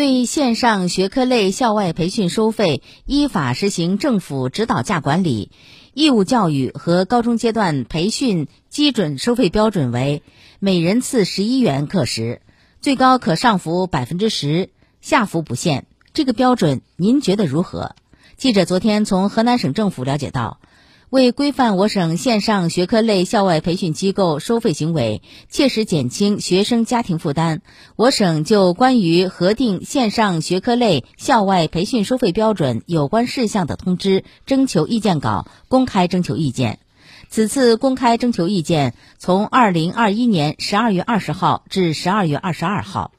对线上学科类校外培训收费依法实行政府指导价管理，义务教育和高中阶段培训基准收费标准为每人次十一元课时，最高可上浮百分之十，下浮不限。这个标准您觉得如何？记者昨天从河南省政府了解到。为规范我省线上学科类校外培训机构收费行为，切实减轻学生家庭负担，我省就关于核定线上学科类校外培训收费标准有关事项的通知征求意见稿公开征求意见。此次公开征求意见从二零二一年十二月二十号至十二月二十二号。